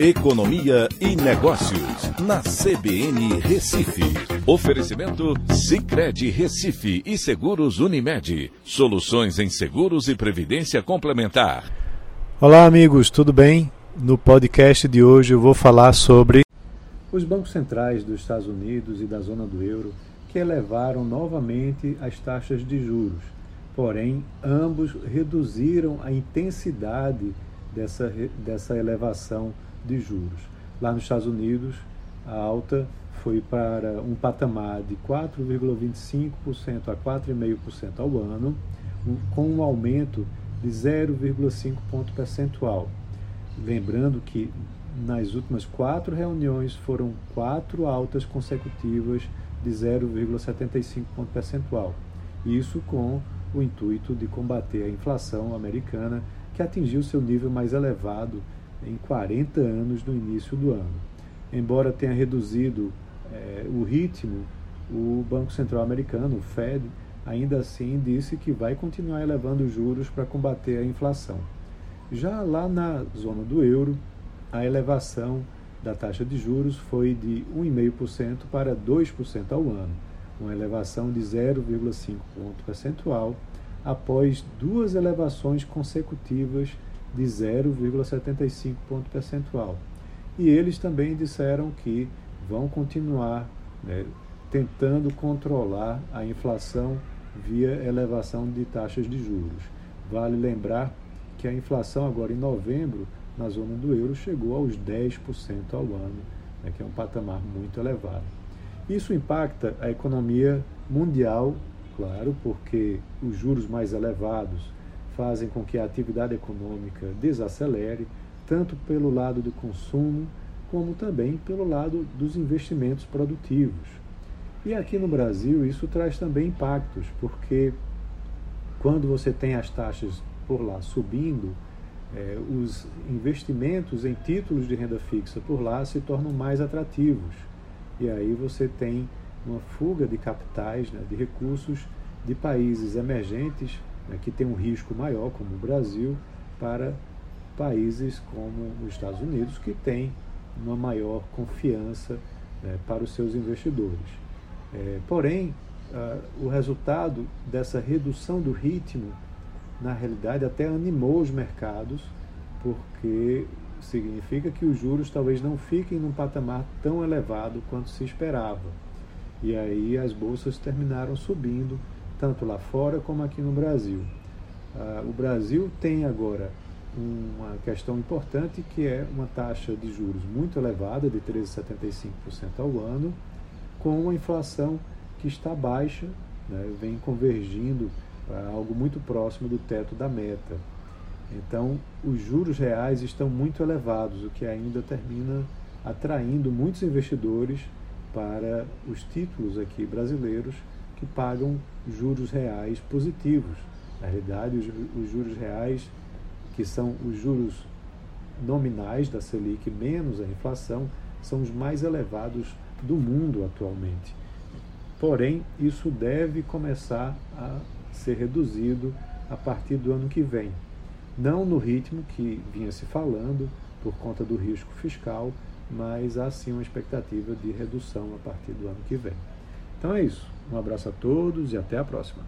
Economia e Negócios, na CBN Recife. Oferecimento Cicred Recife e Seguros Unimed. Soluções em seguros e previdência complementar. Olá, amigos, tudo bem? No podcast de hoje eu vou falar sobre os bancos centrais dos Estados Unidos e da zona do euro que elevaram novamente as taxas de juros. Porém, ambos reduziram a intensidade dessa, dessa elevação de juros. Lá nos Estados Unidos, a alta foi para um patamar de 4,25% a 4,5% ao ano, com um aumento de 0,5 ponto percentual. Lembrando que nas últimas quatro reuniões foram quatro altas consecutivas de 0,75 ponto percentual. Isso com o intuito de combater a inflação americana, que atingiu seu nível mais elevado em 40 anos no início do ano. Embora tenha reduzido é, o ritmo, o Banco Central Americano, o Fed, ainda assim disse que vai continuar elevando os juros para combater a inflação. Já lá na zona do euro, a elevação da taxa de juros foi de 1,5% para 2% ao ano, uma elevação de 0,5 ponto percentual após duas elevações consecutivas de 0,75 ponto percentual. E eles também disseram que vão continuar né, tentando controlar a inflação via elevação de taxas de juros. Vale lembrar que a inflação agora em novembro na zona do euro chegou aos 10% ao ano, né, que é um patamar muito elevado. Isso impacta a economia mundial, claro, porque os juros mais elevados fazem com que a atividade econômica desacelere, tanto pelo lado do consumo, como também pelo lado dos investimentos produtivos. E aqui no Brasil isso traz também impactos, porque quando você tem as taxas por lá subindo, é, os investimentos em títulos de renda fixa por lá se tornam mais atrativos. E aí você tem uma fuga de capitais, né, de recursos de países emergentes né, que tem um risco maior, como o Brasil, para países como os Estados Unidos, que têm uma maior confiança né, para os seus investidores. É, porém, o resultado dessa redução do ritmo, na realidade, até animou os mercados, porque significa que os juros talvez não fiquem num patamar tão elevado quanto se esperava. E aí as bolsas terminaram subindo tanto lá fora como aqui no Brasil. Ah, o Brasil tem agora uma questão importante que é uma taxa de juros muito elevada, de 13,75% ao ano, com uma inflação que está baixa, né, vem convergindo para algo muito próximo do teto da meta. Então, os juros reais estão muito elevados, o que ainda termina atraindo muitos investidores para os títulos aqui brasileiros que pagam juros reais positivos. Na realidade, os, os juros reais, que são os juros nominais da Selic menos a inflação, são os mais elevados do mundo atualmente. Porém, isso deve começar a ser reduzido a partir do ano que vem. Não no ritmo que vinha se falando, por conta do risco fiscal, mas há sim uma expectativa de redução a partir do ano que vem. Então é isso. Um abraço a todos e até a próxima.